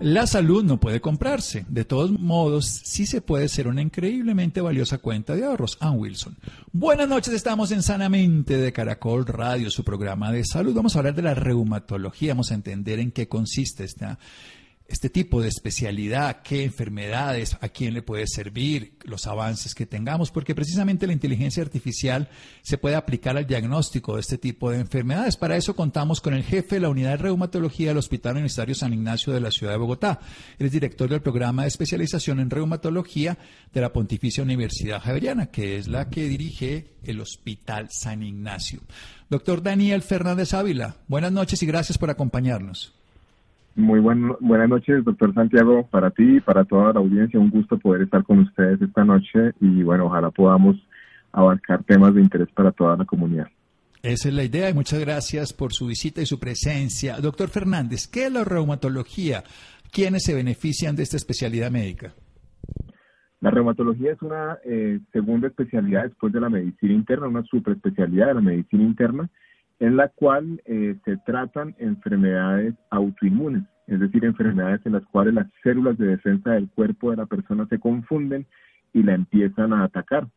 La salud no puede comprarse. De todos modos, sí se puede ser una increíblemente valiosa cuenta de ahorros. Ann Wilson. Buenas noches, estamos en Sanamente de Caracol Radio, su programa de salud. Vamos a hablar de la reumatología, vamos a entender en qué consiste esta este tipo de especialidad, qué enfermedades, a quién le puede servir, los avances que tengamos, porque precisamente la inteligencia artificial se puede aplicar al diagnóstico de este tipo de enfermedades. Para eso contamos con el jefe de la unidad de reumatología del Hospital Universitario San Ignacio de la ciudad de Bogotá. Él es director del programa de especialización en reumatología de la Pontificia Universidad Javeriana, que es la que dirige el Hospital San Ignacio. Doctor Daniel Fernández Ávila, buenas noches y gracias por acompañarnos. Muy buenas noches, doctor Santiago, para ti y para toda la audiencia. Un gusto poder estar con ustedes esta noche y bueno, ojalá podamos abarcar temas de interés para toda la comunidad. Esa es la idea y muchas gracias por su visita y su presencia. Doctor Fernández, ¿qué es la reumatología? ¿Quiénes se benefician de esta especialidad médica? La reumatología es una eh, segunda especialidad después de la medicina interna, una superespecialidad de la medicina interna en la cual eh, se tratan enfermedades autoinmunes, es decir, enfermedades en las cuales las células de defensa del cuerpo de la persona se confunden y la empiezan a atacar.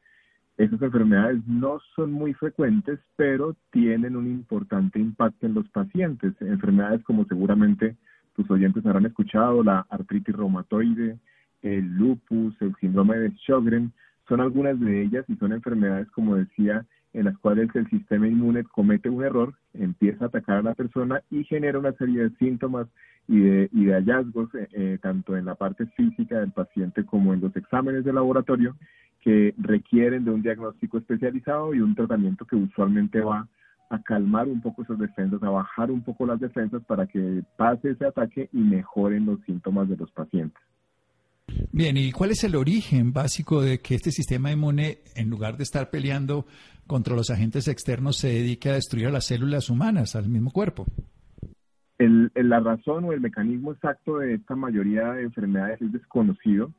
Esas enfermedades no son muy frecuentes, pero tienen un importante impacto en los pacientes. Enfermedades como seguramente tus oyentes habrán escuchado, la artritis reumatoide, el lupus, el síndrome de Sjögren, son algunas de ellas y son enfermedades, como decía, en las cuales el sistema inmune comete un error, empieza a atacar a la persona y genera una serie de síntomas y de, y de hallazgos, eh, eh, tanto en la parte física del paciente como en los exámenes de laboratorio, que requieren de un diagnóstico especializado y un tratamiento que usualmente va a calmar un poco esas defensas, a bajar un poco las defensas para que pase ese ataque y mejoren los síntomas de los pacientes. Bien, ¿y cuál es el origen básico de que este sistema inmune, en lugar de estar peleando contra los agentes externos, se dedique a destruir a las células humanas, al mismo cuerpo? la razón o el mecanismo exacto de esta mayoría de enfermedades es desconocido.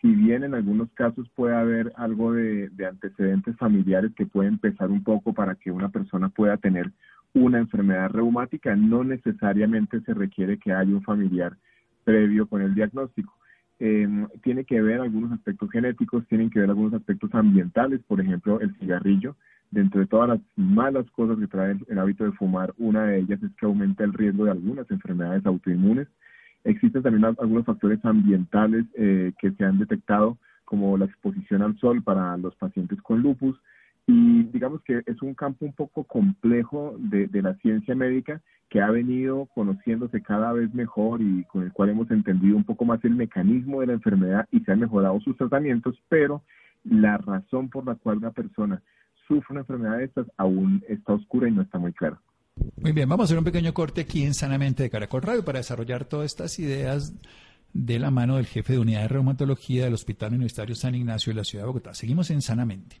Si bien en algunos casos puede haber algo de, de antecedentes familiares que pueden pesar un poco para que una persona pueda tener una enfermedad reumática, no necesariamente se requiere que haya un familiar previo con el diagnóstico. Em, tiene que ver algunos aspectos genéticos, tienen que ver algunos aspectos ambientales, por ejemplo, el cigarrillo. Dentro de todas las malas cosas que trae el, hábito de fumar, una de ellas es que aumenta el riesgo de algunas enfermedades autoinmunes. Existen también algunos factores ambientales eh, que se han detectado, como la exposición al sol para los pacientes con lupus, y digamos que es un campo un poco complejo de, la ciencia médica que ha venido conociéndose cada vez mejor y con el cual hemos entendido un poco más el mecanismo de la enfermedad y se han mejorado sus tratamientos, pero la razón por la cual una persona sufre una enfermedad de estas aún está oscura y no está muy clara. Muy bien, vamos a hacer un pequeño corte aquí en Sanamente de Caracol Radio para desarrollar todas estas ideas de la mano del jefe de unidad de reumatología del Hospital Universitario San Ignacio de la Ciudad de Bogotá. Seguimos en Sanamente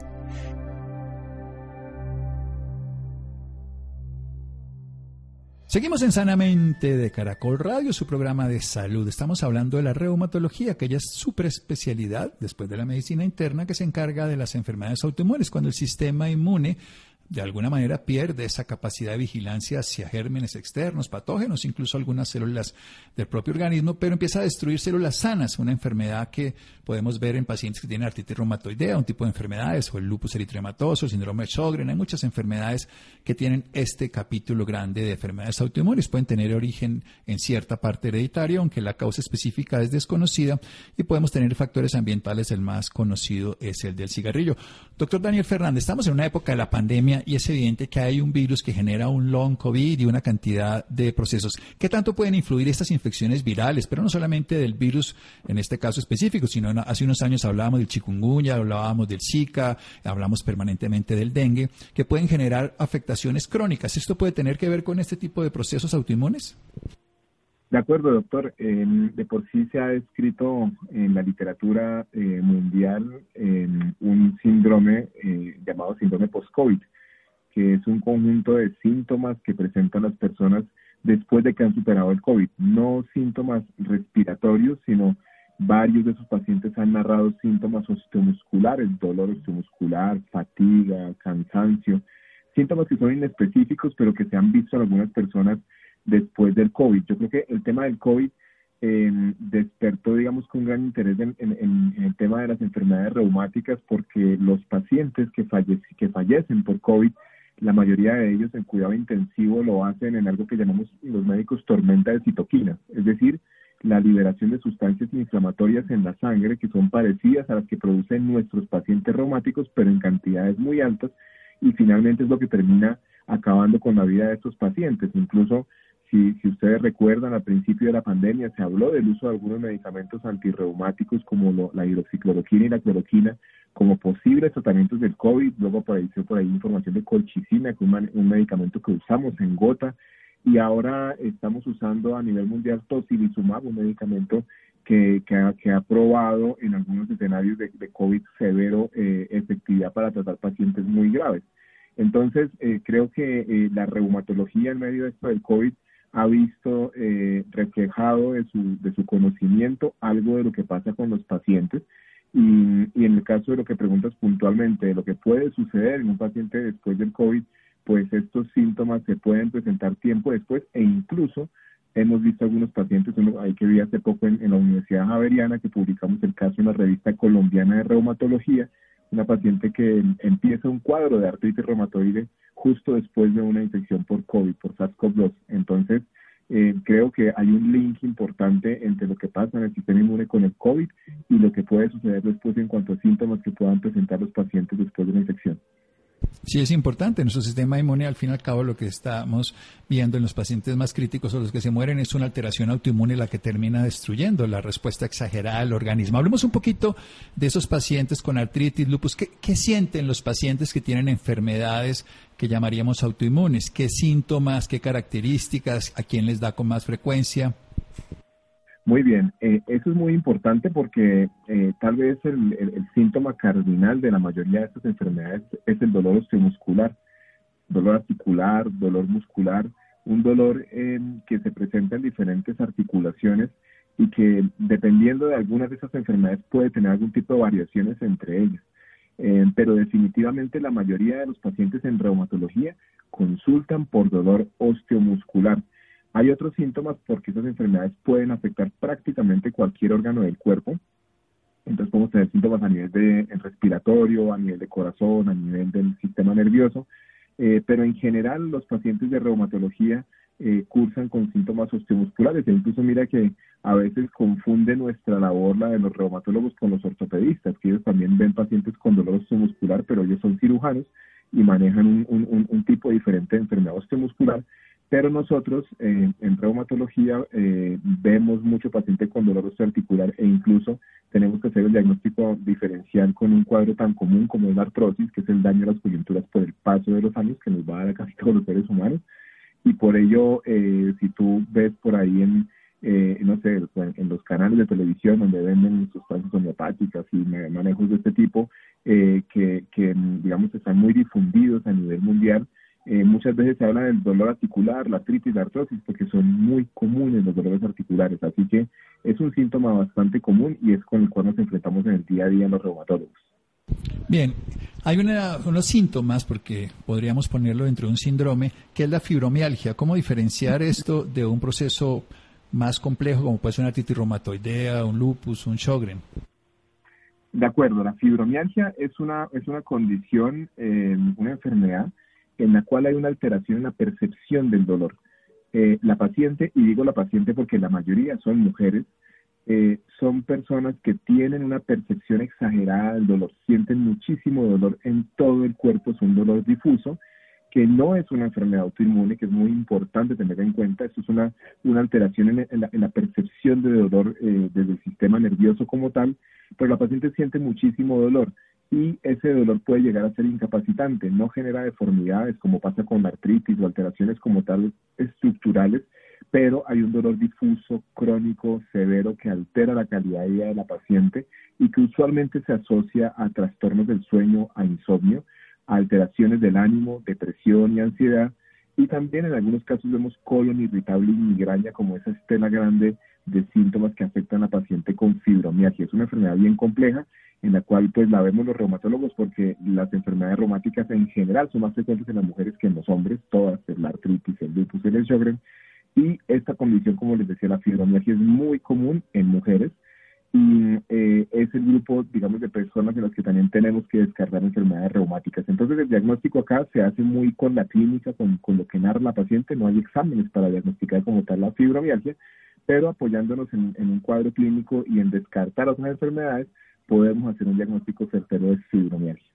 Seguimos en Sanamente de Caracol Radio, su programa de salud. Estamos hablando de la reumatología, aquella super especialidad después de la medicina interna que se encarga de las enfermedades autoinmunes, cuando el sistema inmune de alguna manera pierde esa capacidad de vigilancia hacia gérmenes externos, patógenos, incluso algunas células del propio organismo, pero empieza a destruir células sanas, una enfermedad que podemos ver en pacientes que tienen artritis reumatoidea, un tipo de enfermedades, o el lupus eritematoso, el síndrome de Sjögren, hay muchas enfermedades que tienen este capítulo grande de enfermedades autoinmunes, pueden tener origen en cierta parte hereditaria, aunque la causa específica es desconocida, y podemos tener factores ambientales, el más conocido es el del cigarrillo. Doctor Daniel Fernández, estamos en una época de la pandemia y es evidente que hay un virus que genera un long COVID y una cantidad de procesos. ¿Qué tanto pueden influir estas infecciones virales? Pero no solamente del virus en este caso específico, sino hace unos años hablábamos del chikungunya, hablábamos del Zika, hablamos permanentemente del dengue, que pueden generar afectaciones crónicas. ¿Esto puede tener que ver con este tipo de procesos autoinmunes? De acuerdo, doctor. de por sí se ha descrito en la literatura eh, mundial un síndrome eh, llamado síndrome post-COVID, que es un conjunto de síntomas que presentan las personas después de que han superado el COVID. No síntomas respiratorios, sino varios de esos pacientes han narrado síntomas osteomusculares, dolor osteomuscular, fatiga, cansancio, síntomas que son inespecíficos, pero que se han visto en algunas personas después del COVID. Yo creo que el tema del COVID em, despertó, digamos, con gran interés en, el tema de las enfermedades reumáticas porque los pacientes que fallecen por COVID, la mayoría de ellos en cuidado intensivo lo hacen en algo que llamamos los médicos tormenta de citoquinas, es decir, la liberación de sustancias inflamatorias en la sangre que son parecidas a las que producen nuestros pacientes reumáticos, pero en cantidades muy altas, y finalmente es lo que termina acabando con la vida de estos pacientes. Incluso si, si ustedes recuerdan, al principio de la pandemia se habló del uso de algunos medicamentos antirreumáticos como la hidroxicloroquina y la cloroquina como posibles tratamientos del COVID. Luego apareció por ahí información de colchicina, que es un, medicamento que usamos en gota. Y ahora estamos usando a nivel mundial tocilizumab, un medicamento que, que, ha, que ha probado en algunos escenarios de, COVID severo eh, efectividad para tratar pacientes muy graves. Entonces, eh, creo que eh, la reumatología en medio de esto del COVID ha visto eh, reflejado de su, de su conocimiento algo de lo que pasa con los pacientes. Y, y, en el caso de lo que preguntas puntualmente, de lo que puede suceder en un paciente después del COVID, pues estos síntomas se pueden presentar tiempo después e incluso hemos visto algunos pacientes, uno ahí que vi hace poco en, en la Universidad Javeriana que publicamos el caso en la revista colombiana de reumatología, una paciente que empieza un cuadro de artritis reumatoide justo después de una infección por COVID, por SARS-CoV-2. Entonces, eh, creo que hay un link importante entre lo que pasa en el sistema inmune con el COVID y lo que puede suceder después en cuanto a síntomas que puedan presentar los pacientes después de una infección. Sí, es importante. Nuestro sistema inmune, al fin y al cabo, lo que estamos viendo en los pacientes más críticos o los que se mueren es una alteración autoinmune la que termina destruyendo la respuesta exagerada del organismo. Hablemos un poquito de esos pacientes con artritis, lupus. ¿Qué, qué sienten los pacientes que tienen enfermedades que llamaríamos autoinmunes? ¿Qué síntomas, qué características, a quién les da con más frecuencia? Muy bien, eh, eso es muy importante porque eh, tal vez el, síntoma cardinal de la mayoría de estas enfermedades es el dolor osteomuscular, dolor articular, dolor muscular, un dolor que se presenta en diferentes articulaciones y que dependiendo de algunas de esas enfermedades puede tener algún tipo de variaciones entre ellas. Eh, pero definitivamente la mayoría de los pacientes en reumatología consultan por dolor osteomuscular. Hay otros síntomas porque esas enfermedades pueden afectar prácticamente cualquier órgano del cuerpo. Entonces podemos tener síntomas a nivel de respiratorio, a nivel de corazón, a nivel del sistema nervioso. Eh, pero en general los pacientes de reumatología eh, cursan con síntomas osteomusculares. E incluso mira que a veces confunde nuestra labor, la de los reumatólogos, con los ortopedistas, que ellos también ven pacientes con dolor osteomuscular, pero ellos son cirujanos y manejan un, un tipo diferente de enfermedad osteomuscular pero nosotros eh, en reumatología eh, vemos mucho paciente con dolor osteoarticular e incluso tenemos que hacer el diagnóstico diferencial con un cuadro tan común como es la artrosis, que es el daño a las coyunturas por el paso de los años que nos va a dar a casi todos los seres humanos. Y por ello, eh, si tú ves por ahí en, no sé, en los canales de televisión donde venden sustancias homeopáticas y manejos de este tipo, que, que digamos están muy difundidos a nivel mundial, eh, muchas veces se habla del dolor articular, la artritis, la artrosis, porque son muy comunes los dolores articulares. Así que es un síntoma bastante común y es con el cual nos enfrentamos en el día a día los reumatólogos. Bien, hay unos síntomas, porque podríamos ponerlo dentro de un síndrome, que es la fibromialgia. ¿Cómo diferenciar esto de un proceso más complejo como puede ser una artritis reumatoidea, un lupus, un Sjögren? De acuerdo, la fibromialgia es una, es una condición, eh, una enfermedad en la cual hay una alteración en la percepción del dolor. Eh, la paciente, y digo la paciente porque la mayoría son mujeres, eh, son personas que tienen una percepción exagerada del dolor, sienten muchísimo dolor en todo el cuerpo, es un dolor difuso, que no es una enfermedad autoinmune, que es muy importante tener en cuenta. Esto es una, una alteración en, la, percepción de dolor eh, desde el sistema nervioso como tal, pero la paciente siente muchísimo dolor y ese dolor puede llegar a ser incapacitante, no genera deformidades como pasa con la artritis o alteraciones como tal estructurales, pero hay un dolor difuso, crónico, severo que altera la calidad de vida de la paciente y que usualmente se asocia a trastornos del sueño, a insomnio, alteraciones del ánimo, depresión y ansiedad. Y también en algunos casos vemos colon irritable y migraña como esa estela grande de síntomas que afectan a paciente con fibromialgia. Es una enfermedad bien compleja en la cual pues la vemos los reumatólogos porque las enfermedades reumáticas en general son más frecuentes en las mujeres que en los hombres, todas, la artritis, el lupus, el Sjögren, y esta condición, como les decía, la fibromialgia es muy común en mujeres y eh, es el grupo, digamos, de personas en las que también tenemos que descargar enfermedades reumáticas. Entonces, el diagnóstico acá se hace muy con la clínica, con, con lo que narra la paciente. No hay exámenes para diagnosticar como tal la fibromialgia, pero apoyándonos en, en un cuadro clínico y en descartar otras enfermedades, podemos hacer un diagnóstico certero de fibromialgia.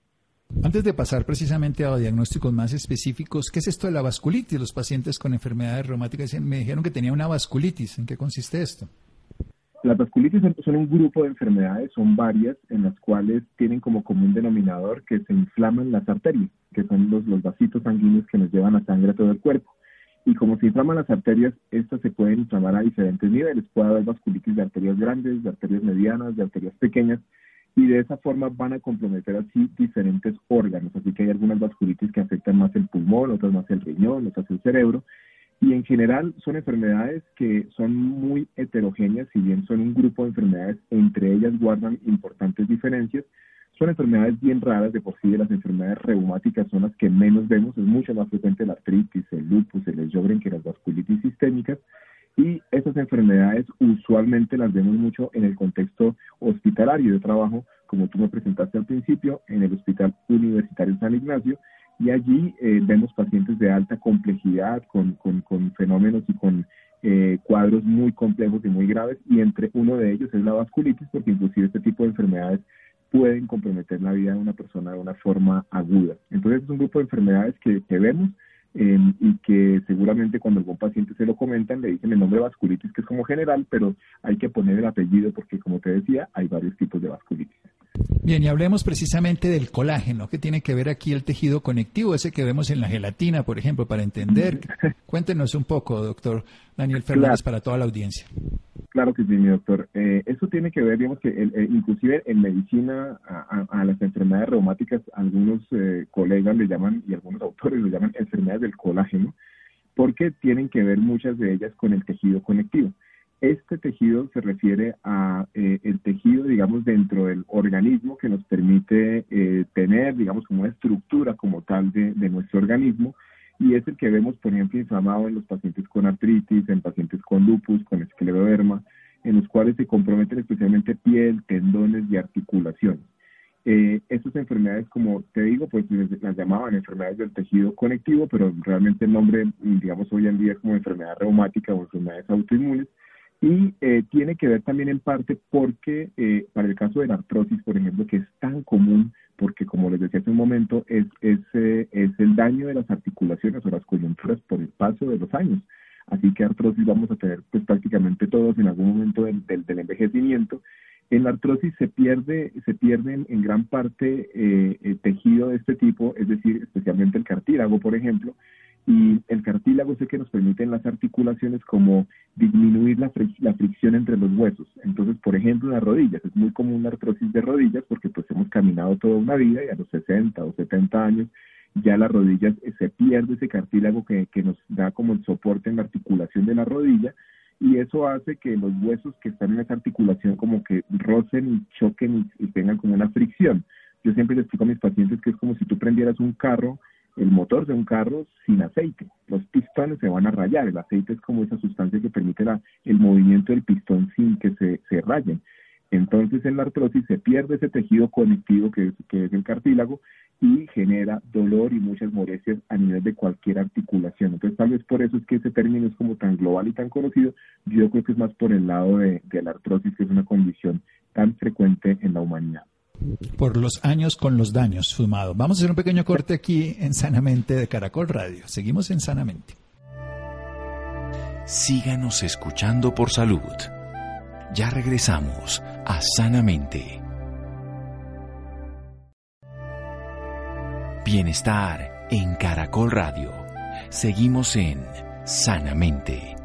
Antes de pasar precisamente a diagnósticos más específicos, ¿qué es esto de la vasculitis? Los pacientes con enfermedades reumáticas me dijeron que tenía una vasculitis. ¿En qué consiste esto? Las vasculitis son un grupo de enfermedades, son varias, en las cuales tienen como común denominador que se inflaman las arterias, que son los, vasitos sanguíneos que nos llevan la sangre a todo el cuerpo. Y como se inflaman las arterias, estas se pueden inflamar a diferentes niveles. Puede haber vasculitis de arterias grandes, de arterias medianas, de arterias pequeñas, y de esa forma van a comprometer así diferentes órganos. Así que hay algunas vasculitis que afectan más el pulmón, otras más el riñón, otras el cerebro. Y en general son enfermedades que son muy heterogéneas, si bien son un grupo de enfermedades, entre ellas guardan importantes diferencias. Son enfermedades bien raras, de por sí las enfermedades reumáticas son las que menos vemos, es mucho más frecuente la artritis, el lupus, el Sjögren que las vasculitis sistémicas, y estas enfermedades usualmente las vemos mucho en el contexto hospitalario. de trabajo, como tú me presentaste al principio, en el Hospital Universitario San Ignacio y allí eh, vemos pacientes de alta complejidad con, con, con fenómenos y con eh, cuadros muy complejos y muy graves y entre uno de ellos es la vasculitis porque inclusive este tipo de enfermedades pueden comprometer la vida de una persona de una forma aguda. Entonces es un grupo de enfermedades que, que vemos Em, y que seguramente cuando algún paciente se lo comentan le dicen el nombre de vasculitis que es como general, pero hay que poner el apellido porque como te decía hay varios tipos de vasculitis. Bien, y hablemos precisamente del colágeno, que tiene que ver aquí el tejido conectivo, ese que vemos en la gelatina, por ejemplo, para entender. Cuéntenos un poco, doctor Daniel Fernández, para toda la audiencia. Claro que sí, mi doctor. Eh, eso tiene que ver, digamos que eh, inclusive en medicina a, las enfermedades reumáticas, algunos eh, colegas le llaman y algunos autores le llaman enfermedades del colágeno, porque tienen que ver muchas de ellas con el tejido conectivo. Este tejido se refiere a el tejido, digamos, dentro del organismo que nos permite tener, digamos, como una estructura como tal de, de nuestro organismo y es el que vemos, por ejemplo, inflamado en los pacientes con artritis, en pacientes con lupus, con escleroderma, en los cuales se comprometen especialmente piel, tendones y articulaciones. Eh, estas enfermedades, como te digo, pues las llamaban enfermedades del tejido conectivo, pero realmente el nombre, digamos, hoy en día es como enfermedad reumática o enfermedades autoinmunes. Y eh, tiene que ver también en parte porque, eh, para el caso de la artrosis, por ejemplo, que es tan común porque como les decía hace un momento, es, es, eh, es el daño de las articulaciones o las coyunturas por el paso de los años. Así que artrosis vamos a tener pues prácticamente todos en algún momento del, del, envejecimiento. En la artrosis se pierde, se pierde en, gran parte eh, el tejido de este tipo, es decir, especialmente el cartílago, por ejemplo, y el cartílago es el que nos permite en las articulaciones como disminuir la, la, fricción entre los huesos. Entonces, por ejemplo, en las rodillas, es muy común la artrosis de rodillas porque pues hemos caminado toda una vida y a los 60 o 70 años ya las rodillas eh, se pierde ese cartílago que, que nos da como el soporte en la articulación de la rodilla y eso hace que los huesos que están en esa articulación como que rocen y choquen y, y tengan como una fricción. Yo siempre les explico a mis pacientes que es como si tú prendieras un carro el motor de un carro sin aceite. Los pistones se van a rayar. El aceite es como esa sustancia que permite el movimiento del pistón sin que se, se rayen. Entonces en la artrosis se pierde ese tejido conectivo que es, que es el cartílago y genera dolor y muchas molestias a nivel de cualquier articulación. Entonces tal vez por eso es que ese término es como tan global y tan conocido. Yo creo que es más por el lado de, de la artrosis, que es una condición tan frecuente en la humanidad. Por los años con los daños fumados. Vamos a hacer un pequeño corte aquí en Sanamente de Caracol Radio. Seguimos en Sanamente. Síganos escuchando por salud. Ya regresamos a Sanamente. Bienestar en Caracol Radio. Seguimos en Sanamente.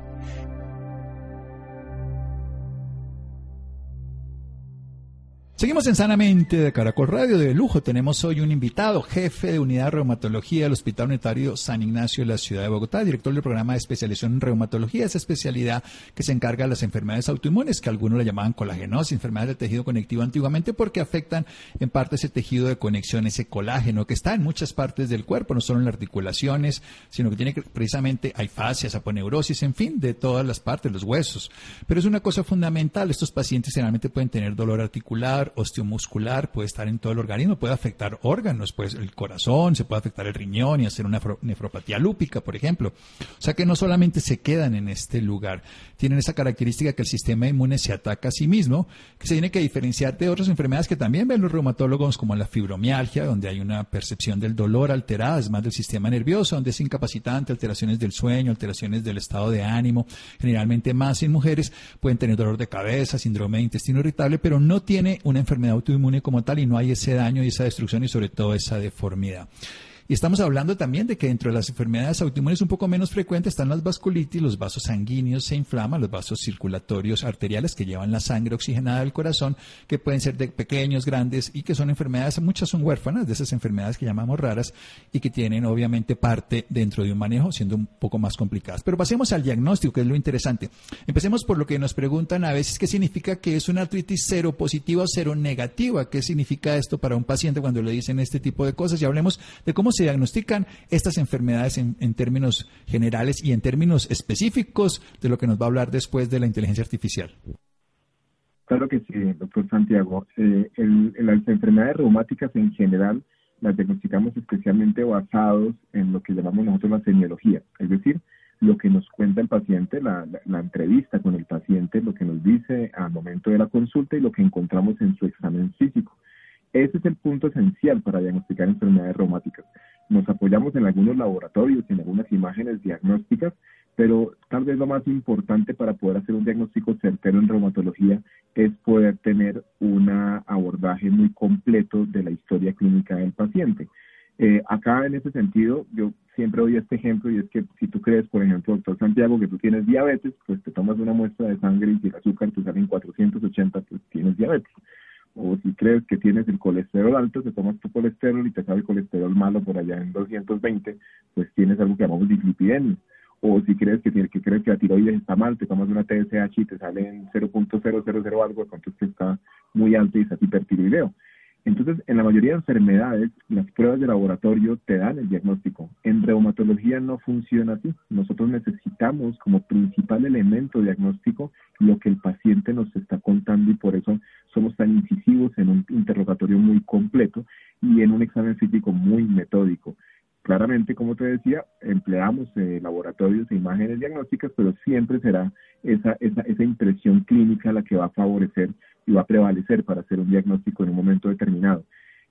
Seguimos en Sanamente de Caracol Radio de lujo. Tenemos hoy un invitado, jefe de unidad de reumatología del Hospital Unitario San Ignacio de la ciudad de Bogotá, director del programa de especialización en reumatología, esa especialidad que se encarga de las enfermedades autoinmunes, que algunos le llamaban colagenosis, enfermedades del tejido conectivo antiguamente, porque afectan en parte ese tejido de conexión, ese colágeno que está en muchas partes del cuerpo, no solo en las articulaciones, sino que tiene precisamente, hay fascias, aponeurosis, en fin, de todas las partes, los huesos. Pero es una cosa fundamental, estos pacientes generalmente pueden tener dolor articular, osteomuscular, puede estar en todo el organismo, puede afectar órganos, pues el corazón, se puede afectar el riñón y hacer una nefropatía lúpica, por ejemplo. O sea que no solamente se quedan en este lugar, tienen esa característica que el sistema inmune se ataca a sí mismo, que se tiene que diferenciar de otras enfermedades que también ven los reumatólogos, como la fibromialgia, donde hay una percepción del dolor alterada, es más del sistema nervioso, donde es incapacitante, alteraciones del sueño, alteraciones del estado de ánimo, generalmente más en mujeres, pueden tener dolor de cabeza, síndrome de intestino irritable, pero no tiene una enfermedad autoinmune como tal y no hay ese daño y esa destrucción y sobre todo esa deformidad. Y estamos hablando también de que dentro de las enfermedades autoinmunes un poco menos frecuentes están las vasculitis, los vasos sanguíneos se inflaman, los vasos circulatorios arteriales que llevan la sangre oxigenada al corazón, que pueden ser de pequeños, grandes y que son enfermedades, muchas son huérfanas de esas enfermedades que llamamos raras y que tienen obviamente parte dentro de un manejo siendo un poco más complicadas. Pero pasemos al diagnóstico, que es lo interesante. Empecemos por lo que nos preguntan a veces qué significa que es una artritis cero positiva o cero negativa. ¿Qué significa esto para un paciente cuando le dicen este tipo de cosas? Y hablemos de cómo se diagnostican estas enfermedades en, términos generales y en términos específicos de lo que nos va a hablar después de la inteligencia artificial. Claro que sí, doctor Santiago. Eh, las enfermedades reumáticas en general las diagnosticamos especialmente basados en lo que llamamos nosotros la semiología, es decir, lo que nos cuenta el paciente, la, la, entrevista con el paciente, lo que nos dice al momento de la consulta y lo que encontramos en su examen físico. Ese es el punto esencial para diagnosticar enfermedades reumáticas. Nos apoyamos en algunos laboratorios, en algunas imágenes diagnósticas, pero tal vez lo más importante para poder hacer un diagnóstico certero en reumatología es poder tener un abordaje muy completo de la historia clínica del paciente. Eh, acá en ese sentido, yo siempre doy este ejemplo y es que si tú crees, por ejemplo, doctor Santiago, que tú tienes diabetes, pues te tomas una muestra de sangre y si el azúcar te sale en 480, pues tienes diabetes o si crees que tienes el colesterol alto, te tomas tu colesterol y te sale el colesterol malo por allá en 220, pues tienes algo que llamamos dislipidemia. O si crees que, que crees que la tiroides está mal, te tomas una TSH y te sale en 0.000 algo, entonces que está muy alto y es hipertiroideo. Entonces, en la mayoría de enfermedades, las pruebas de laboratorio te dan el diagnóstico. En reumatología no funciona así. Nosotros necesitamos como principal elemento diagnóstico lo que el paciente nos está contando y por eso somos tan incisivos en un interrogatorio muy completo y en un examen físico muy metódico. Claramente, como te decía, empleamos eh, laboratorios e imágenes diagnósticas, pero siempre será esa, esa, esa impresión clínica la que va a favorecer y va a prevalecer para hacer un diagnóstico en un momento determinado.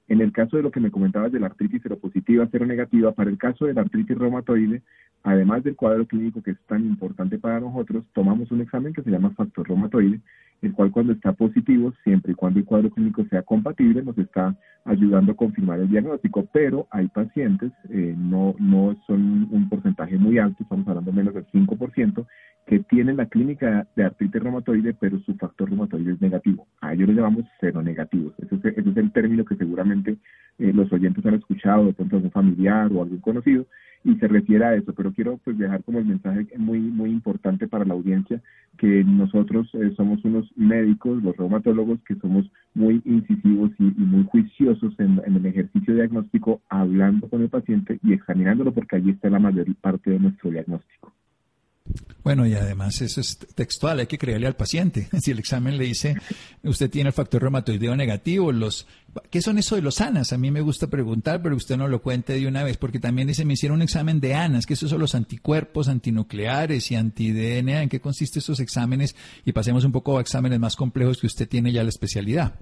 En el caso de lo que me comentabas de la artritis seropositiva, seronegativa, para el caso de la artritis reumatoide, además del cuadro clínico que es tan importante para nosotros, tomamos un examen que se llama factor reumatoide, el cual cuando está positivo, siempre y cuando el cuadro clínico sea compatible, nos está ayudando a confirmar el diagnóstico, pero hay pacientes, eh, no, no son un porcentaje muy alto, estamos hablando menos del 5%, que tienen la clínica de artritis reumatoide, pero su factor reumatoide es negativo. A ellos le llamamos seronegativos. Ese es, ese es el término que seguramente eh, los oyentes han escuchado de pronto algún familiar o algún conocido, y se refiere a eso, pero quiero pues dejar como el mensaje muy muy importante para la audiencia que nosotros eh, somos unos médicos, los reumatólogos, que somos muy incisivos y, muy juiciosos en, en, el ejercicio diagnóstico, hablando con el paciente y examinándolo porque allí está la mayor parte de nuestro diagnóstico. Bueno, y además eso es textual, hay que creerle al paciente. Si el examen le dice, usted tiene el factor reumatoideo negativo, los ¿qué son eso de los ANAS? A mí me gusta preguntar, pero usted no lo cuente de una vez, porque también dice, me hicieron un examen de ANAS, que esos son los anticuerpos antinucleares y anti-DNA, ¿en qué consisten esos exámenes? Y pasemos un poco a exámenes más complejos que usted tiene ya la especialidad.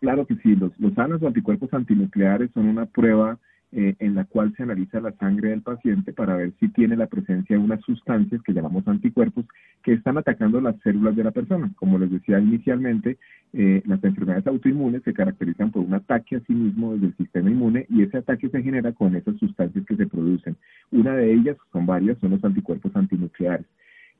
Claro que sí, los, los sanos o anticuerpos antinucleares son una prueba eh, en la cual se analiza la sangre del paciente para ver si tiene la presencia de unas sustancias que llamamos anticuerpos que están atacando las células de la persona. Como les decía inicialmente, eh, las enfermedades autoinmunes se caracterizan por un ataque a sí mismo desde el sistema inmune y ese ataque se genera con esas sustancias que se producen. Una de ellas, son varias, son los anticuerpos antinucleares.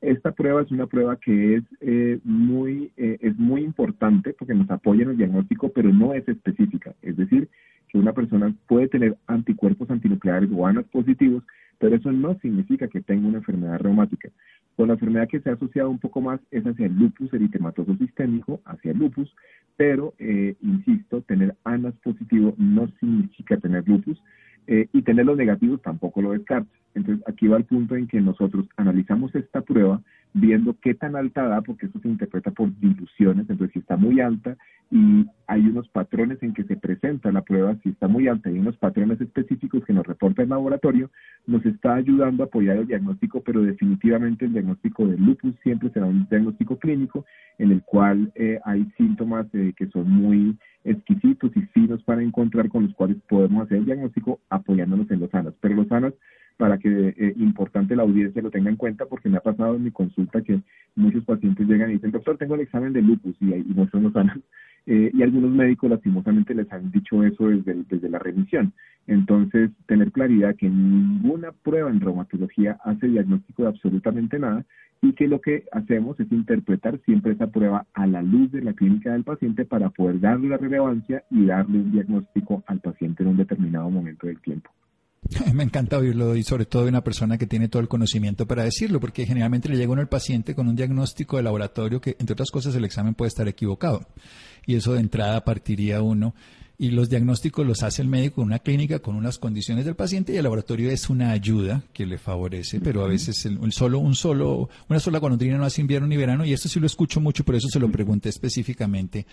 Esta prueba es una prueba que es, eh, muy, es muy importante porque nos apoya en el diagnóstico, pero no es específica. Es decir, que una persona puede tener anticuerpos antinucleares o ANAS positivos, pero eso no significa que tenga una enfermedad reumática. Con la enfermedad que se ha asociado un poco más es hacia el lupus eritematoso sistémico, hacia el lupus, pero, eh, insisto, tener ANAS positivo no significa tener lupus eh, y tener los negativos tampoco lo descarta. Entonces, aquí va el punto en que nosotros analizamos esta prueba viendo qué tan alta da, porque eso se interpreta por diluciones, entonces si está muy alta y hay unos patrones en que se presenta la prueba, si está muy alta y unos patrones específicos que nos reporta el laboratorio, nos está ayudando a apoyar el diagnóstico, pero definitivamente el diagnóstico del lupus siempre será un diagnóstico clínico en el cual eh, hay síntomas eh, que son muy exquisitos y finos para encontrar con los cuales podemos hacer el diagnóstico apoyándonos en los ANAS. Pero los ANAS para que eh, importante la audiencia lo tenga en cuenta porque me ha pasado en mi consulta que muchos pacientes llegan y dicen, doctor, tengo el examen de lupus y, y muchos no sanan. Eh, y algunos médicos lastimosamente les han dicho eso desde, desde la remisión. Entonces, tener claridad que ninguna prueba en reumatología hace diagnóstico de absolutamente nada y que lo que hacemos es interpretar siempre esa prueba a la luz de la clínica del paciente para poder darle la relevancia y darle un diagnóstico al paciente en un determinado momento del tiempo. Me encanta oírlo y sobre todo de una persona que tiene todo el conocimiento para decirlo, porque generalmente le llega uno al paciente con un diagnóstico de laboratorio que, entre otras cosas, el examen puede estar equivocado. Y eso de entrada partiría uno. Y los diagnósticos los hace el médico en una clínica con unas condiciones del paciente y el laboratorio es una ayuda que le favorece, pero a veces el, solo un solo una sola golondrina no hace invierno ni verano y esto sí lo escucho mucho, por eso se lo pregunté específicamente,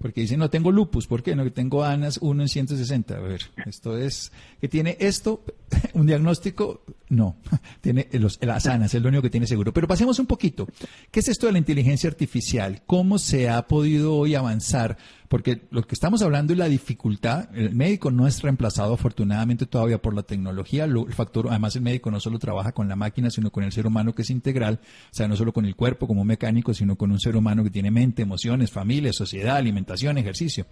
porque dicen, "No tengo lupus, ¿por qué? No que tengo ANAS 1 en 160." A ver, esto es que tiene esto un diagnóstico no, tiene los, las ANAS, es lo único que tiene seguro. Pero pasemos un poquito. ¿Qué es esto de la inteligencia artificial? ¿Cómo se ha podido hoy avanzar porque lo que estamos hablando es la dificultad. El médico no es reemplazado afortunadamente todavía por la tecnología. el factor, además el médico no solo trabaja con la máquina, sino con el ser humano que es integral. O sea, no solo con el cuerpo como mecánico, sino con un ser humano que tiene mente, emociones, familia, sociedad, alimentación, ejercicio.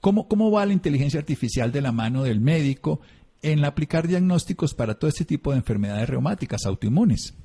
¿Cómo, cómo va la inteligencia artificial de la mano del médico en aplicar diagnósticos para todo este tipo de enfermedades reumáticas, autoinmunes?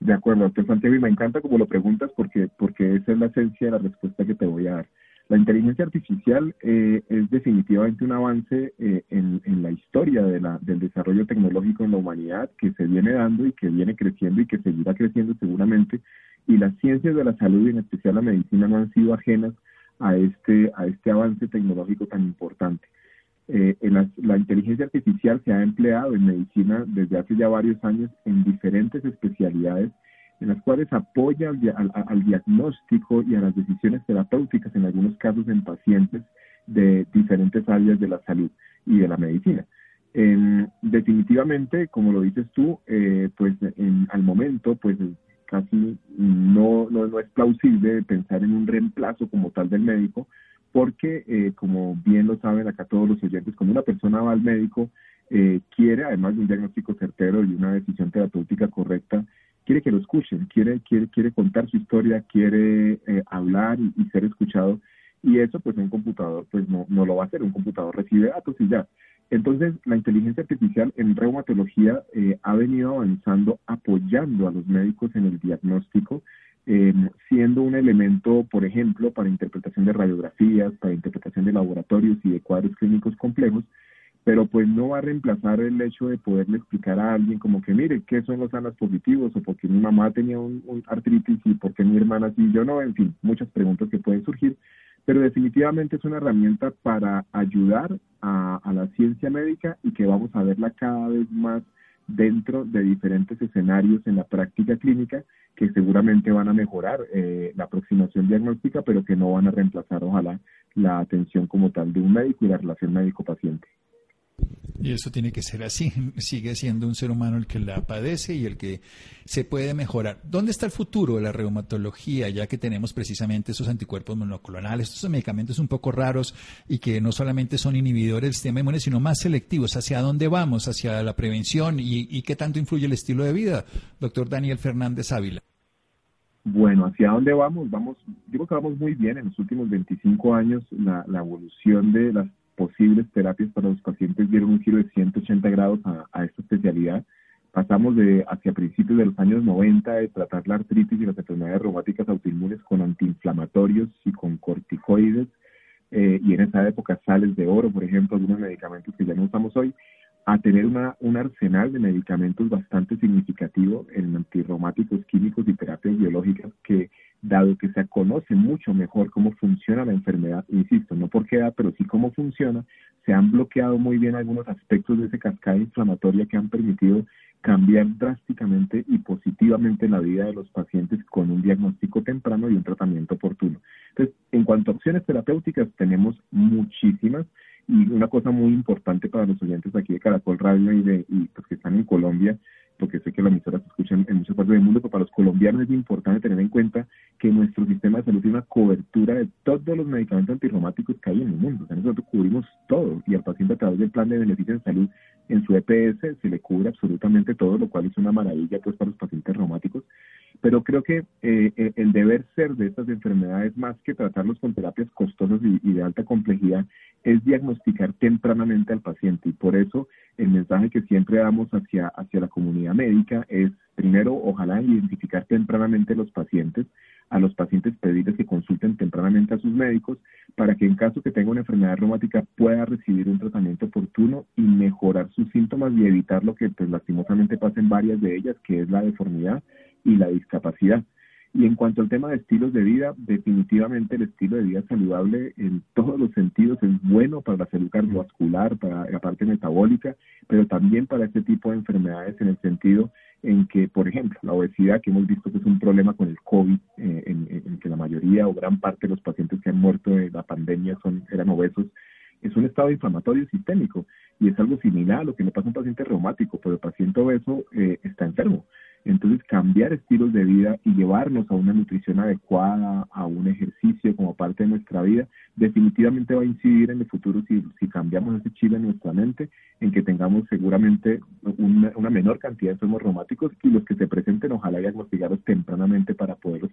De acuerdo, Santiago, y me encanta como lo preguntas porque, porque esa es la esencia de la respuesta que te voy a dar. La inteligencia artificial eh, es definitivamente un avance eh, en, la historia del desarrollo tecnológico en la humanidad que se viene dando y que viene creciendo y que seguirá creciendo seguramente. Y las ciencias de la salud y en especial la medicina no han sido ajenas a este, a este avance tecnológico tan importante. Eh, la, inteligencia artificial se ha empleado en medicina desde hace ya varios años en diferentes especialidades en las cuales apoya al, diagnóstico y a las decisiones terapéuticas, en algunos casos en pacientes de diferentes áreas de la salud y de la medicina. definitivamente, como lo dices tú, eh, pues al momento, pues casi no, no, es plausible pensar en un reemplazo como tal del médico, porque eh, como bien lo saben acá todos los oyentes, cuando una persona va al médico, eh, quiere, además de un diagnóstico certero y una decisión terapéutica correcta, quiere que lo escuchen, quiere, quiere, quiere contar su historia, quiere eh, hablar y, ser escuchado. Y eso, pues, un computador, pues, no, no lo va a hacer. Un computador recibe datos y ya. Entonces, la inteligencia artificial en reumatología eh, ha venido avanzando, apoyando a los médicos en el diagnóstico, em, siendo un elemento, por ejemplo, para interpretación de radiografías, para interpretación de laboratorios y de cuadros clínicos complejos, pero pues no va a reemplazar el hecho de poderle explicar a alguien como que mire qué son los anas positivos o porque mi mamá tenía un, artritis y por qué mi hermana sí yo no, en fin, muchas preguntas que pueden surgir, pero definitivamente es una herramienta para ayudar a, la ciencia médica y que vamos a verla cada vez más dentro de diferentes escenarios en la práctica clínica que seguramente van a mejorar eh, la aproximación diagnóstica, pero que no van a reemplazar, ojalá, la atención como tal de un médico y la relación médico-paciente. Y eso tiene que ser así. Sigue siendo un ser humano el que la padece y el que se puede mejorar. ¿Dónde está el futuro de la reumatología, ya que tenemos precisamente esos anticuerpos monoclonales, estos medicamentos un poco raros y que no solamente son inhibidores del sistema inmune, sino más selectivos? ¿Hacia dónde vamos? ¿Hacia la prevención? ¿Y, qué tanto influye el estilo de vida? Doctor Daniel Fernández Ávila. Bueno, ¿hacia dónde vamos? Vamos, digo que vamos muy bien. En los últimos 25 años la evolución de las posibles terapias para los pacientes dieron un giro de 180 grados a, esta especialidad. Pasamos de hacia principios de los años 90 de tratar la artritis y las enfermedades reumáticas autoinmunes con antiinflamatorios y con corticoides, eh, y en esa época sales de oro, por ejemplo, algunos medicamentos que ya no usamos hoy, a tener una, un arsenal de medicamentos bastante significativo en antirreumáticos químicos y terapias biológicas que, dado que se conoce mucho mejor cómo funciona la enfermedad, insisto, no por qué da, pero sí cómo funciona, se han bloqueado muy bien algunos aspectos de esa cascada inflamatoria que han permitido cambiar drásticamente y positivamente la vida de los pacientes con un diagnóstico temprano y un tratamiento oportuno. Entonces, en cuanto a opciones terapéuticas, tenemos muchísimas. Y una cosa muy importante para los oyentes aquí de Caracol Radio y, de, y pues, que están en Colombia, porque sé que la emisora se escucha en, muchas partes del mundo, pero para los colombianos es importante tener en cuenta que nuestro sistema de salud tiene una cobertura de todos los medicamentos antirromáticos que hay en el mundo. O sea, nosotros cubrimos todo y al paciente a través del plan de beneficio en salud en su EPS se le cubre absolutamente todo, lo cual es una maravilla pues para los pacientes reumáticos. Pero creo que eh, el deber ser de estas enfermedades, más que tratarlos con terapias costosas y de alta complejidad, es diagnosticar tempranamente al paciente. Y por eso el mensaje que siempre damos hacia, hacia la comunidad médica es primero ojalá identificar tempranamente los pacientes, a los pacientes pedirles que consulten tempranamente a sus médicos para que en caso que tenga una enfermedad reumática pueda recibir un tratamiento oportuno y mejorar sus síntomas y evitar lo que pues lastimosamente pasa en varias de ellas, que es la deformidad y la discapacidad. Y en cuanto al tema de estilos de vida, definitivamente el estilo de vida saludable en todos los sentidos es bueno para la salud cardiovascular, para la parte metabólica, pero también para este tipo de enfermedades en el sentido en que, por ejemplo, la obesidad, que hemos visto que es un problema con el COVID, eh, en, que la mayoría o gran parte de los pacientes que han muerto de la pandemia son, eran obesos, es un estado inflamatorio sistémico y es algo similar a lo que le pasa a un paciente reumático, pero el paciente obeso eh, está enfermo. Entonces, cambiar estilos de vida y llevarnos a una nutrición adecuada, a un ejercicio como parte de nuestra vida, definitivamente va a incidir en el futuro si, si cambiamos ese chile en nuestra mente, en que tengamos seguramente una, una menor cantidad de enfermos reumáticos y los que se presenten, ojalá diagnosticados tempranamente para oportunamente.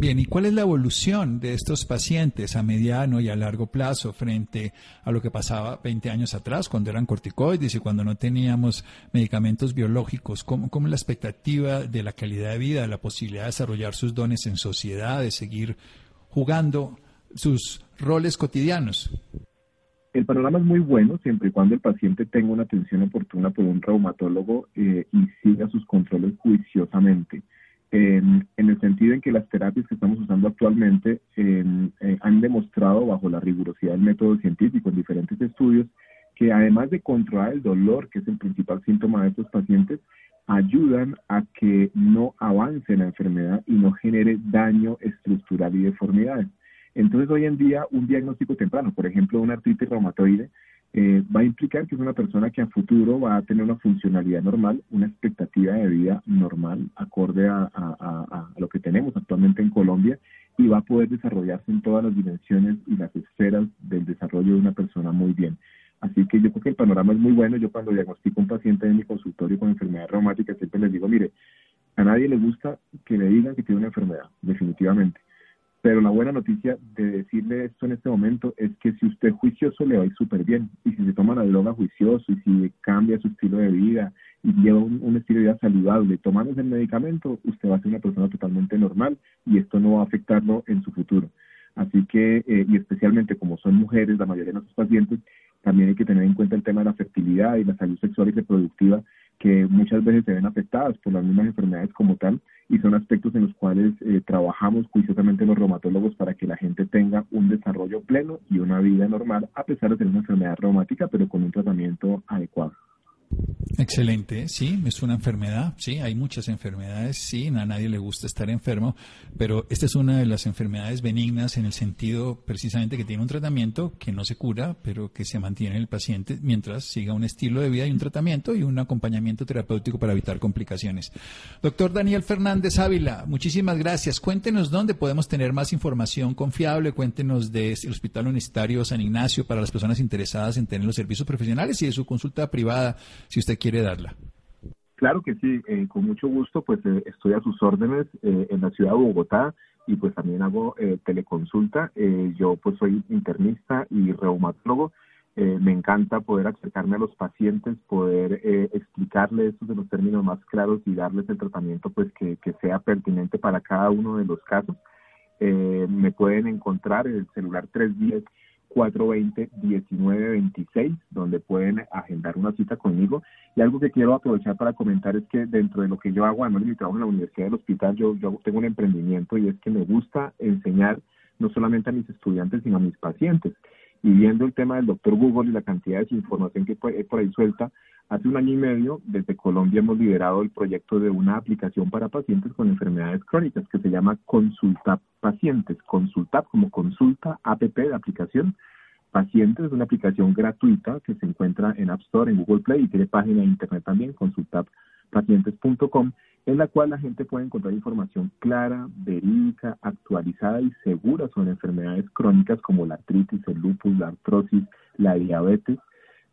Bien, ¿y cuál es la evolución de estos pacientes a mediano y a largo plazo frente a lo que pasaba 20 años atrás, cuando eran corticoides y cuando no teníamos medicamentos biológicos? ¿Cómo, cómo la expectativa de la calidad de vida, la posibilidad de desarrollar sus dones en sociedad, de seguir jugando sus roles cotidianos? El panorama es muy bueno siempre y cuando el paciente tenga una atención oportuna por un reumatólogo eh, y siga sus controles juiciosamente en, el sentido en que las terapias que estamos usando actualmente eh, han demostrado bajo la rigurosidad del método científico en diferentes estudios que además de controlar el dolor, que es el principal síntoma de estos pacientes, ayudan a que no avance la enfermedad y no genere daño estructural y deformidades. Entonces, hoy en día, un diagnóstico temprano, por ejemplo, una artritis reumatoide, eh, va a implicar que es una persona que a futuro va a tener una funcionalidad normal, una expectativa de vida normal, acorde a, lo que tenemos actualmente en Colombia, y va a poder desarrollarse en todas las dimensiones y las esferas del desarrollo de una persona muy bien. Así que yo creo que el panorama es muy bueno. Yo cuando diagnostico a un paciente en mi consultorio con enfermedad reumática, siempre les digo, mire, a nadie le gusta que le digan que tiene una enfermedad, definitivamente. Pero la buena noticia de decirle esto en este momento es que si usted es juicioso le va a ir súper bien. Y si se toma la droga juicioso y si cambia su estilo de vida y lleva un, estilo de vida saludable, tomándose el medicamento, usted va a ser una persona totalmente normal y esto no va a afectarlo en su futuro. Así que, eh, y especialmente como son mujeres, la mayoría de nuestros pacientes, también hay que tener en cuenta el tema de la fertilidad y la salud sexual y reproductiva que muchas veces se ven afectadas por las mismas enfermedades como tal y son aspectos en los cuales eh, trabajamos juiciosamente los reumatólogos para que la gente tenga un desarrollo pleno y una vida normal a pesar de tener una enfermedad reumática pero con un tratamiento adecuado. Excelente, sí, es una enfermedad, sí, hay muchas enfermedades, sí, a nadie le gusta estar enfermo, pero esta es una de las enfermedades benignas en el sentido precisamente que tiene un tratamiento que no se cura, pero que se mantiene en el paciente mientras siga un estilo de vida y un tratamiento y un acompañamiento terapéutico para evitar complicaciones. Doctor Daniel Fernández Ávila, muchísimas gracias. Cuéntenos dónde podemos tener más información confiable, cuéntenos del Hospital Universitario San Ignacio para las personas interesadas en tener los servicios profesionales y de su consulta privada, si usted quiere darla. Claro que sí, eh, con mucho gusto, pues eh, estoy a sus órdenes eh, en la ciudad de Bogotá y pues también hago teleconsulta. yo pues soy internista y reumatólogo. me encanta poder acercarme a los pacientes, poder explicarles estos de los términos más claros y darles el tratamiento pues que, que sea pertinente para cada uno de los casos. me pueden encontrar en el celular 310 420-1926, donde pueden agendar una cita conmigo. Y algo que quiero aprovechar para comentar es que dentro de lo que yo hago, además de mi trabajo en la Universidad del Hospital, yo, yo tengo un emprendimiento y es que me gusta enseñar no solamente a mis estudiantes, sino a mis pacientes. Y viendo el tema del doctor Google y la cantidad de desinformación que hay por ahí suelta, hace un año y medio desde Colombia hemos liderado el proyecto de una aplicación para pacientes con enfermedades crónicas que se llama Consulta Pacientes. Consulta como consulta app de aplicación. Pacientes es una aplicación gratuita que se encuentra en App Store, en Google Play y tiene página de internet también, consultapacientes.com, en la cual la gente puede encontrar información clara, verídica, actualizada y segura sobre enfermedades crónicas como la artritis, el lupus, la artrosis, la diabetes,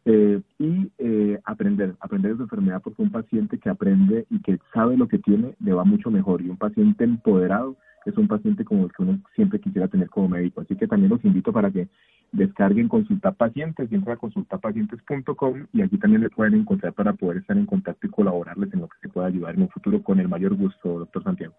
eh, y eh, aprender, aprender de su enfermedad porque un paciente que aprende y que sabe lo que tiene le va mucho mejor. Y un paciente empoderado es un paciente como el que uno siempre quisiera tener como médico. Así que también los invito para que descarguen Consulta Pacientes, entran a consultapacientes.com y aquí también le pueden encontrar para poder estar en contacto y colaborarles en lo que se pueda ayudar en un futuro con el mayor gusto, doctor Santiago.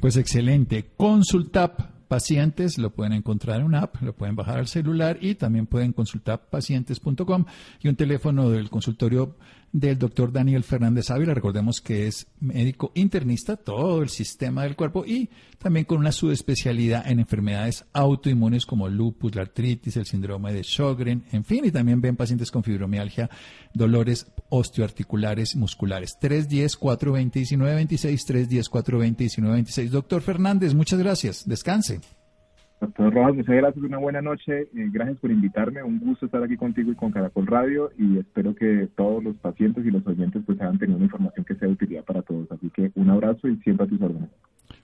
Pues excelente. Consultap pacientes, lo pueden encontrar en una app, lo pueden bajar al celular y también pueden consultar pacientes.com y un teléfono del consultorio del doctor Daniel Fernández Ávila. Recordemos que es médico internista, todo el sistema del cuerpo y también con una subespecialidad en enfermedades autoinmunes como lupus, la artritis, el síndrome de Sjögren, en fin, y también ven pacientes con fibromialgia, dolores osteoarticulares musculares. 310-420-1926, 310-420-1926. Doctor Fernández, muchas gracias. Descanse. Doctor Rojas, muchas gracias, una buena noche, eh, gracias por invitarme, un gusto estar aquí contigo y con Caracol Radio y espero que todos los pacientes y los oyentes pues hayan tenido una información que sea de utilidad para todos, así que un abrazo y siempre a tus órdenes.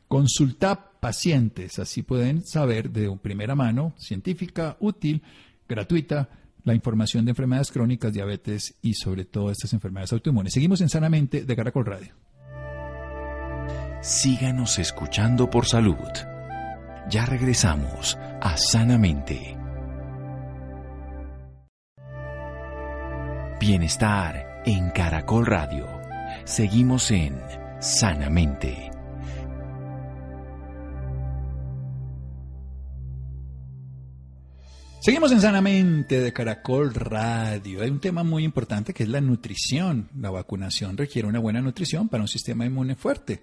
Consulta pacientes, así pueden saber de un primera mano, científica, útil, gratuita, la información de enfermedades crónicas, diabetes y sobre todo estas enfermedades autoinmunes. Seguimos en Sanamente de Caracol Radio. Síganos escuchando por salud. Ya regresamos a Sanamente. Bienestar en Caracol Radio. Seguimos en Sanamente. Seguimos en Sanamente de Caracol Radio. Hay un tema muy importante que es la nutrición. La vacunación requiere una buena nutrición para un sistema inmune fuerte.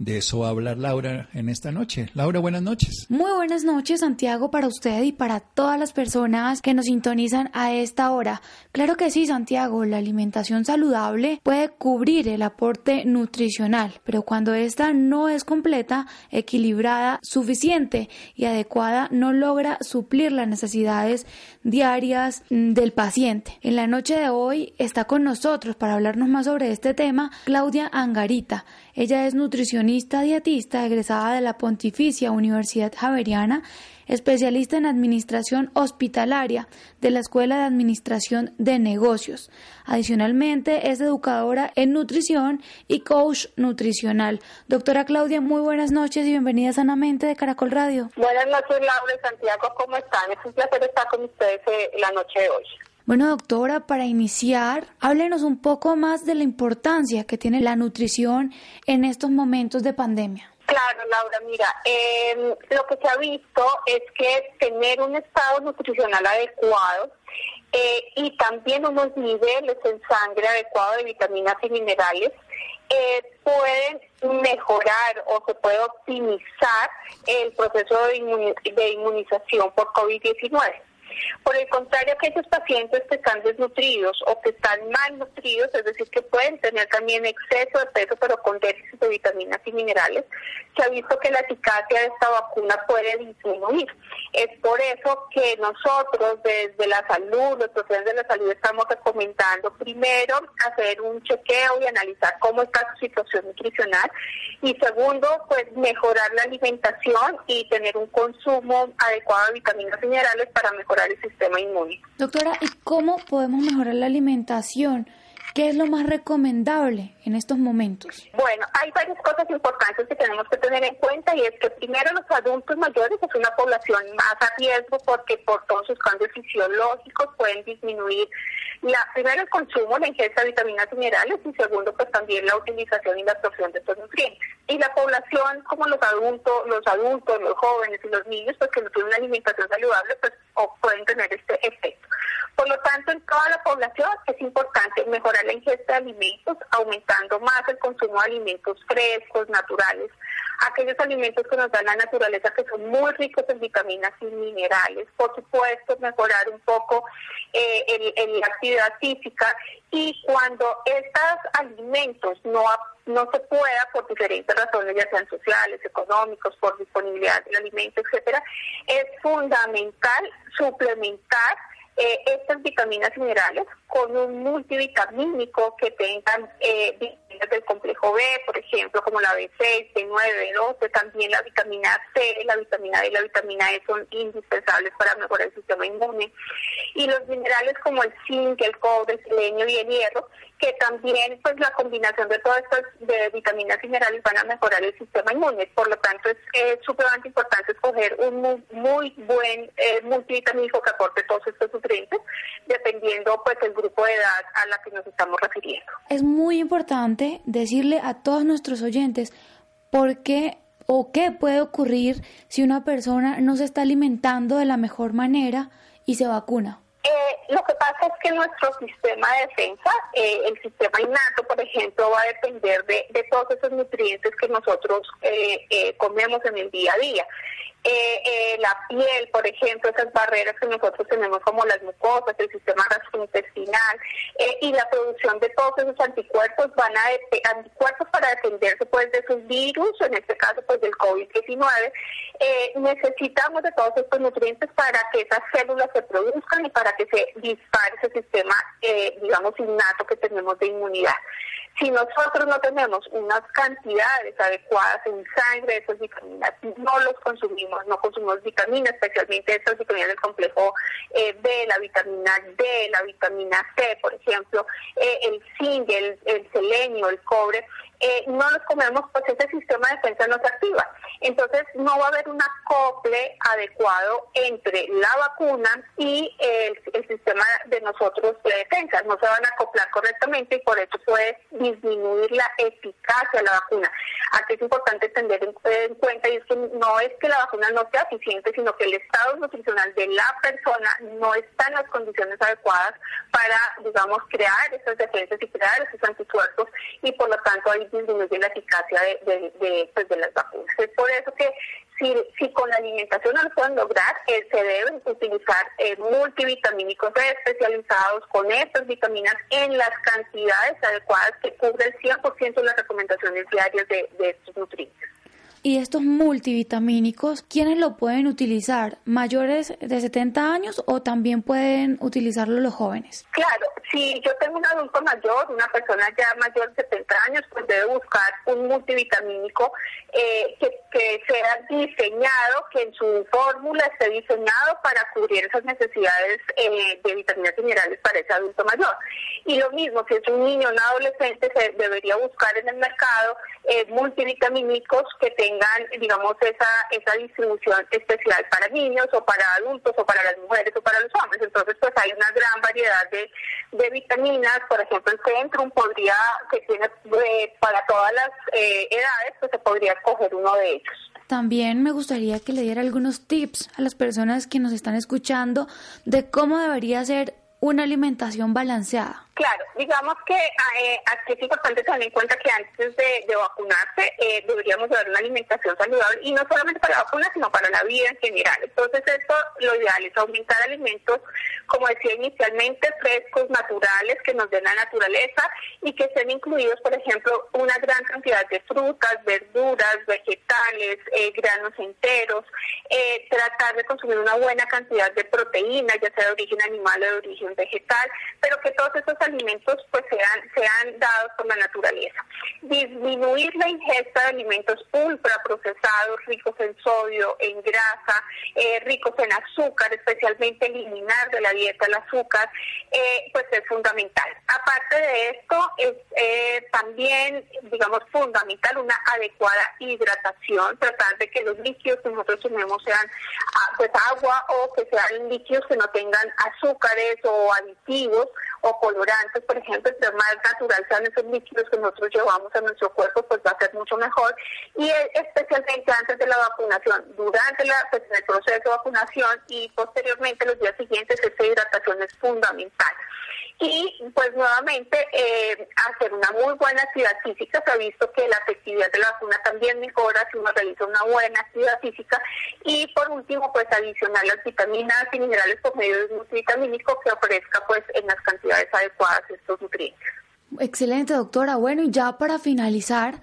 De eso va a hablar Laura en esta noche. Laura, buenas noches. Muy buenas noches, Santiago, para usted y para todas las personas que nos sintonizan a esta hora. Claro que sí, Santiago, la alimentación saludable puede cubrir el aporte nutricional, pero cuando esta no es completa, equilibrada, suficiente y adecuada, no logra suplir las necesidades diarias del paciente. En la noche de hoy está con nosotros para hablarnos más sobre este tema Claudia Angarita. Ella es nutricionista dietista egresada de la Pontificia Universidad Javeriana, especialista en administración hospitalaria de la Escuela de Administración de Negocios. Adicionalmente, es educadora en nutrición y coach nutricional. Doctora Claudia, muy buenas noches y bienvenida sanamente de Caracol Radio. Buenas noches, Laura y Santiago, ¿cómo están? Es un placer estar con ustedes eh, la noche de hoy. Bueno, doctora, para iniciar, háblenos un poco más de la importancia que tiene la nutrición en estos momentos de pandemia. Claro, Laura, mira, em, lo que se ha visto es que tener un estado nutricional adecuado eh, y también unos niveles en sangre adecuados de vitaminas y minerales eh, pueden mejorar o se puede optimizar el proceso de inmunización por COVID-19. Por el contrario, aquellos pacientes que están desnutridos o que están malnutridos, es decir, que pueden tener también exceso de peso pero con déficit de vitaminas y minerales, se ha visto que la eficacia de esta vacuna puede disminuir. Es por eso que nosotros desde la salud, los profesionales de la salud estamos recomendando primero hacer un chequeo y analizar cómo está su situación nutricional y segundo, pues mejorar la alimentación y tener un consumo adecuado de vitaminas y minerales para mejorar Doctora, ¿y cómo podemos mejorar la alimentación? ¿Qué es lo más recomendable en estos momentos? Bueno, hay varias cosas importantes que tenemos que tener en cuenta y es que primero los adultos mayores es una población más a riesgo porque por todos sus cambios fisiológicos pueden disminuir la, primero el consumo, la ingesta de vitaminas y minerales y segundo pues también la utilización y la absorción de estos nutrientes. Y la población como los adultos, los adultos, los jóvenes y los niños pues que no tienen una alimentación saludable pues pueden tener este efecto. Por lo tanto, en toda la población es importante mejorar la ingesta de alimentos, aumentando más el consumo de alimentos frescos, naturales, aquellos alimentos que nos dan la naturaleza que son muy ricos en vitaminas y minerales. Por supuesto, mejorar un poco eh, la actividad física y cuando estos alimentos no no se pueda por diferentes razones, ya sean sociales, económicos, por disponibilidad del alimento, etcétera, es fundamental suplementar eh, estas vitaminas y minerales con un multivitamínico que tengan eh, vitaminas del complejo B, por ejemplo, como la B6, B9, B12, también la vitamina C, la vitamina D y la vitamina E son indispensables para mejorar el sistema inmune. Y los minerales como el zinc, el cobre, el selenio y el hierro, que también pues la combinación de todas estas de vitaminas y minerales van a mejorar el sistema inmune. Por lo tanto, es súper importante escoger un muy, buen eh, multivitamínico que aporte todos estos nutrientes dependiendo pues el grupo de edad a la que nos estamos refiriendo. Es muy importante decirle a todos nuestros oyentes por qué o qué puede ocurrir si una persona no se está alimentando de la mejor manera y se vacuna. Eh, lo que pasa es que nuestro sistema de defensa, eh, el sistema innato, por ejemplo, va a depender de, de todos esos nutrientes que nosotros eh, comemos en el día a día. Eh, eh, la piel, por ejemplo, esas barreras que nosotros tenemos como las mucosas, el sistema gastrointestinal eh, y la producción de todos esos anticuerpos van a anticuerpos para defenderse pues de sus virus, en este caso pues del COVID-19. Eh, necesitamos de todos estos nutrientes para que esas células se produzcan y para que se dispare ese sistema, digamos, innato que tenemos de inmunidad. Si nosotros no tenemos unas cantidades adecuadas en sangre de esas vitaminas, no los consumimos, no consumimos vitaminas, especialmente estas vitaminas del complejo eh, B, la vitamina D, la vitamina C, por ejemplo, eh, el zinc, el, el selenio, el cobre, eh, no los comemos, pues ese sistema de defensa no se activa. Entonces no va a haber un acople adecuado entre la vacuna y el, sistema de nosotros de defensa. No se van a acoplar correctamente y por eso puede disminuir la eficacia de la vacuna. Aquí es importante tener en, cuenta y es que no es que la vacuna no sea eficiente, sino que el estado nutricional de la persona no está en las condiciones adecuadas para, digamos, crear esas defensas y crear esos anticuerpos y por lo tanto hay disminuye la eficacia de, pues, de, las vacunas. Es por eso que si, si con la alimentación no lo pueden lograr, eh, se deben utilizar eh, multivitamínicos especializados con estas vitaminas en las cantidades adecuadas que cubren el 100% de las recomendaciones diarias de, de estos nutrientes. Y estos multivitamínicos, ¿quiénes lo pueden utilizar? ¿Mayores de 70 años o también pueden utilizarlo los jóvenes? Claro, si yo tengo un adulto mayor, una persona ya mayor de 70 años, pues debe buscar un multivitamínico eh, que, sea diseñado, que en su fórmula esté diseñado para cubrir esas necesidades eh, de vitaminas y minerales para ese adulto mayor. Y lo mismo, si es un niño o un adolescente, se debería buscar en el mercado eh, multivitamínicos que tengan, digamos, esa, esa distribución especial para niños o para adultos o para las mujeres o para los hombres. Entonces, pues hay una gran variedad de, de vitaminas. Por ejemplo, el Centrum podría, que tiene eh, para todas las eh, edades, pues se podría escoger uno de ellos. También me gustaría que le diera algunos tips a las personas que nos están escuchando de cómo debería ser una alimentación balanceada. Claro, digamos que eh, aquí es importante tener en cuenta que antes de, vacunarse eh, deberíamos dar una alimentación saludable y no solamente para la vacuna, sino para la vida en general. Entonces, esto lo ideal es aumentar alimentos, como decía inicialmente, frescos, naturales, que nos den la naturaleza y que estén incluidos, por ejemplo, una gran cantidad de frutas, verduras, vegetales, eh, granos enteros, tratar de consumir una buena cantidad de proteínas, ya sea de origen animal o de origen vegetal, pero que todos estos alimentos pues sean, sean dados por la naturaleza. Disminuir la ingesta de alimentos ultraprocesados, ricos en sodio, en grasa, eh, ricos en azúcar, especialmente eliminar de la dieta el azúcar, eh, pues es fundamental. Aparte de esto, es eh, también, digamos, fundamental una adecuada hidratación, tratar de que los líquidos que nosotros tomemos sean ah, pues agua o que sean líquidos que no tengan azúcares o aditivos o colorantes, por ejemplo, entre más natural sean esos líquidos que nosotros llevamos a nuestro cuerpo, pues va a ser mucho mejor. Y especialmente antes de la vacunación, durante la, pues, el proceso de vacunación y posteriormente los días siguientes, esta hidratación es fundamental y pues nuevamente eh, hacer una muy buena actividad física. Se ha visto que la efectividad de la vacuna también mejora si uno realiza una buena actividad física y por último pues adicionar las vitaminas y minerales por medio de un multivitamínico que ofrezca pues en las cantidades adecuadas estos nutrientes. Excelente doctora. Bueno y ya para finalizar,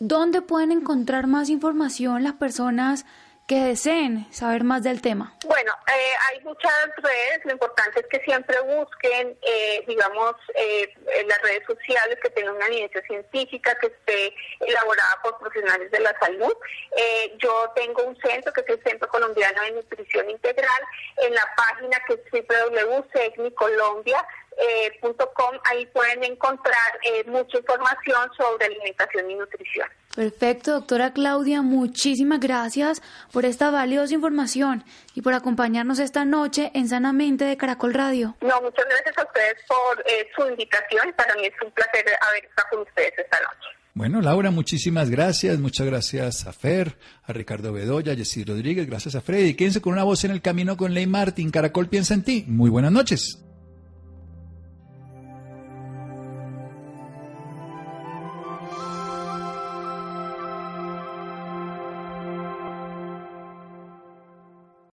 ¿dónde pueden encontrar más información las personas que deseen saber más del tema? Bueno, eh, hay muchas redes, lo importante es que siempre busquen, eh, digamos, eh, en las redes sociales que tengan una evidencia científica, que esté elaborada por profesionales de la salud. yo tengo un centro que es el Centro Colombiano de Nutrición Integral, en la página que es www.segnicolombia.com, ahí pueden encontrar mucha información sobre alimentación y nutrición. Perfecto, doctora Claudia, muchísimas gracias por esta valiosa información y por acompañarnos esta noche en Sanamente de Caracol Radio. No, muchas gracias a ustedes por eh, su invitación. Para mí es un placer haber estado con ustedes esta noche. Bueno, Laura, muchísimas gracias. Muchas gracias a Fer, a Ricardo Bedoya, a Jessy Rodríguez, gracias a Freddy. Quédense con una voz en el camino con Ley Martín. Caracol piensa en ti. Muy buenas noches.